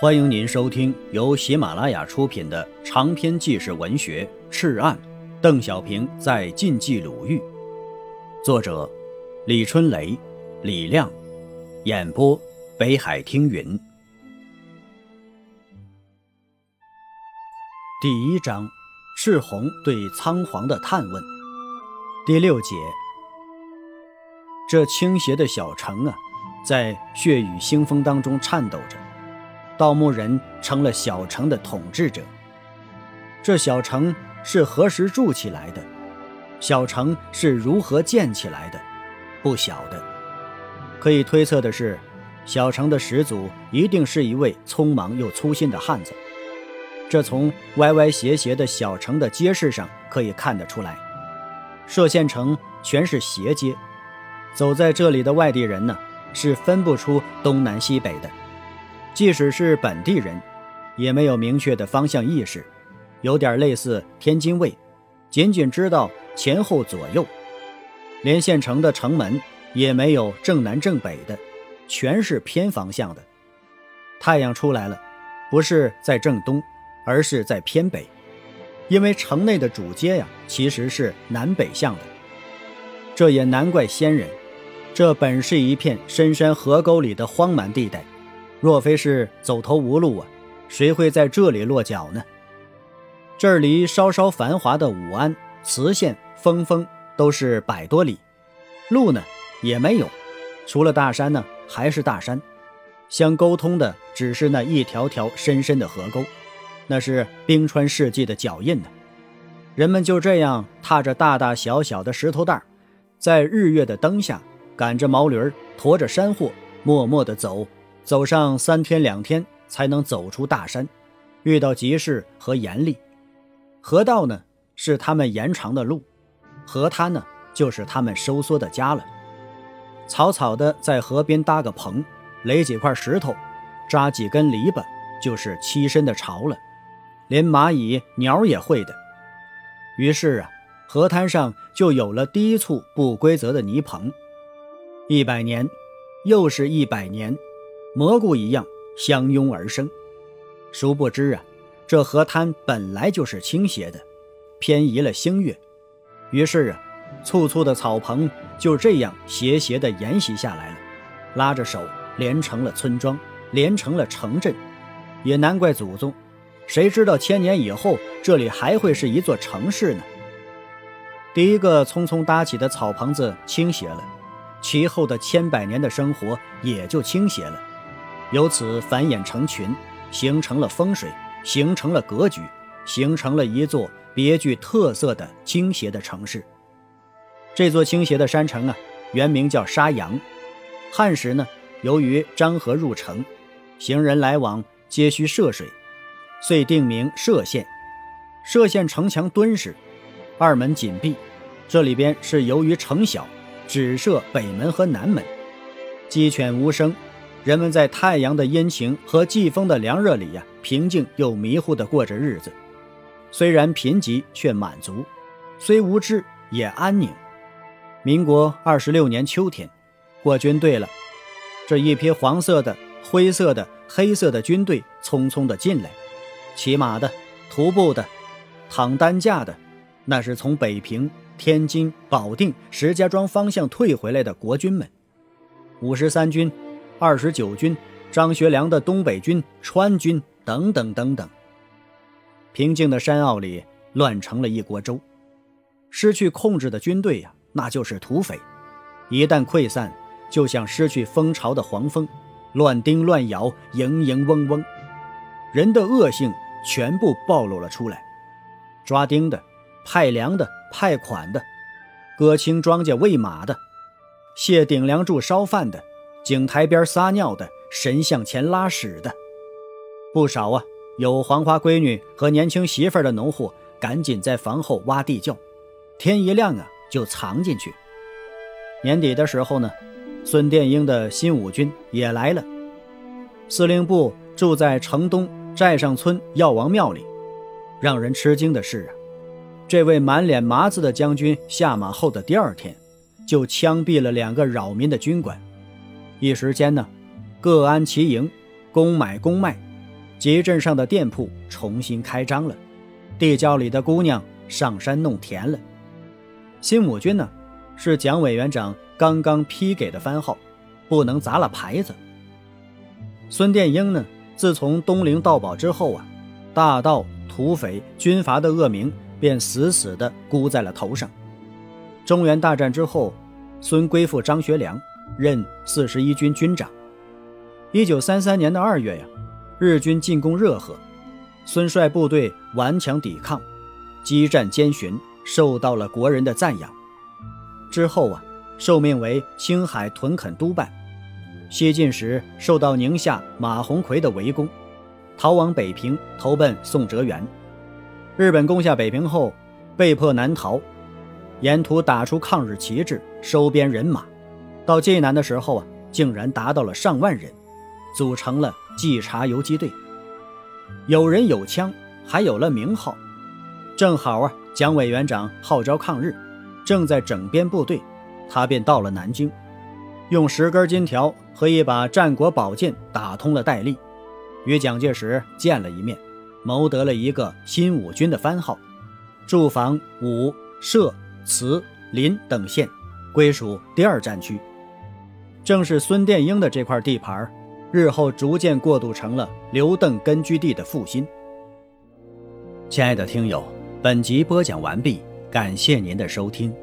欢迎您收听由喜马拉雅出品的长篇纪实文学《赤案》，邓小平在晋冀鲁豫，作者李春雷、李亮，演播北海听云。第一章：赤红对仓皇的探问。第六节：这倾斜的小城啊，在血雨腥风当中颤抖着。盗墓人成了小城的统治者。这小城是何时筑起来的？小城是如何建起来的？不晓得。可以推测的是，小城的始祖一定是一位匆忙又粗心的汉子。这从歪歪斜斜的小城的街市上可以看得出来。歙县城全是斜街，走在这里的外地人呢，是分不出东南西北的。即使是本地人，也没有明确的方向意识，有点类似天津卫，仅仅知道前后左右，连县城的城门也没有正南正北的，全是偏方向的。太阳出来了，不是在正东，而是在偏北，因为城内的主街呀，其实是南北向的。这也难怪先人，这本是一片深山河沟里的荒蛮地带。若非是走投无路啊，谁会在这里落脚呢？这儿离稍稍繁华的武安、磁县、峰峰都是百多里，路呢也没有，除了大山呢还是大山，相沟通的只是那一条条深深的河沟，那是冰川世纪的脚印呢。人们就这样踏着大大小小的石头蛋儿，在日月的灯下，赶着毛驴儿，驮着山货，默默地走。走上三天两天才能走出大山，遇到急事和严厉。河道呢是他们延长的路，河滩呢就是他们收缩的家了。草草的在河边搭个棚，垒几块石头，扎几根篱笆，就是栖身的巢了。连蚂蚁鸟也会的。于是啊，河滩上就有了第一簇不规则的泥棚。一百年，又是一百年。蘑菇一样相拥而生，殊不知啊，这河滩本来就是倾斜的，偏移了星月，于是啊，簇簇的草棚就这样斜斜的沿袭下来了，拉着手连成了村庄，连成了城镇，也难怪祖宗，谁知道千年以后这里还会是一座城市呢？第一个匆匆搭起的草棚子倾斜了，其后的千百年的生活也就倾斜了。由此繁衍成群，形成了风水，形成了格局，形成了一座别具特色的倾斜的城市。这座倾斜的山城啊，原名叫沙洋。汉时呢，由于漳河入城，行人来往皆需涉水，遂定名歙县。歙县城墙敦实，二门紧闭。这里边是由于城小，只设北门和南门，鸡犬无声。人们在太阳的阴晴和季风的凉热里呀，平静又迷糊地过着日子。虽然贫瘠，却满足；虽无知，也安宁。民国二十六年秋天，过军队了。这一批黄色的、灰色的、黑色的军队匆匆地进来，骑马的、徒步的、躺担架的，那是从北平、天津、保定、石家庄方向退回来的国军们。五十三军。二十九军，张学良的东北军、川军等等等等。平静的山坳里乱成了一锅粥，失去控制的军队呀，那就是土匪。一旦溃散，就像失去蜂巢的黄蜂，乱叮乱咬，嘤嘤嗡嗡，人的恶性全部暴露了出来。抓丁的、派粮的、派款的、割青庄稼喂马的、卸顶梁柱烧饭的。井台边撒尿的，神像前拉屎的，不少啊。有黄花闺女和年轻媳妇的农户，赶紧在房后挖地窖，天一亮啊就藏进去。年底的时候呢，孙殿英的新五军也来了。司令部住在城东寨上村药王庙里。让人吃惊的是啊，这位满脸麻子的将军下马后的第二天，就枪毙了两个扰民的军官。一时间呢，各安其营，公买公卖，集镇上的店铺重新开张了，地窖里的姑娘上山弄田了。新五军呢，是蒋委员长刚刚批给的番号，不能砸了牌子。孙殿英呢，自从东陵盗宝之后啊，大盗、土匪、军阀的恶名便死死地箍在了头上。中原大战之后，孙归附张学良，任四十一军军长。一九三三年的二月呀，日军进攻热河，孙率部队顽强抵抗，激战艰寻，受到了国人的赞扬。之后啊，受命为青海屯垦督办。西进时受到宁夏马鸿逵的围攻，逃往北平投奔宋哲元。日本攻下北平后，被迫南逃，沿途打出抗日旗帜，收编人马。到济南的时候啊，竟然达到了上万人。组成了冀察游击队，有人有枪，还有了名号。正好啊，蒋委员长号召抗日，正在整编部队，他便到了南京，用十根金条和一把战国宝剑打通了戴笠，与蒋介石见了一面，谋得了一个新五军的番号，驻防武、社、慈、临等县，归属第二战区。正是孙殿英的这块地盘日后逐渐过渡成了刘邓根据地的复兴。亲爱的听友，本集播讲完毕，感谢您的收听。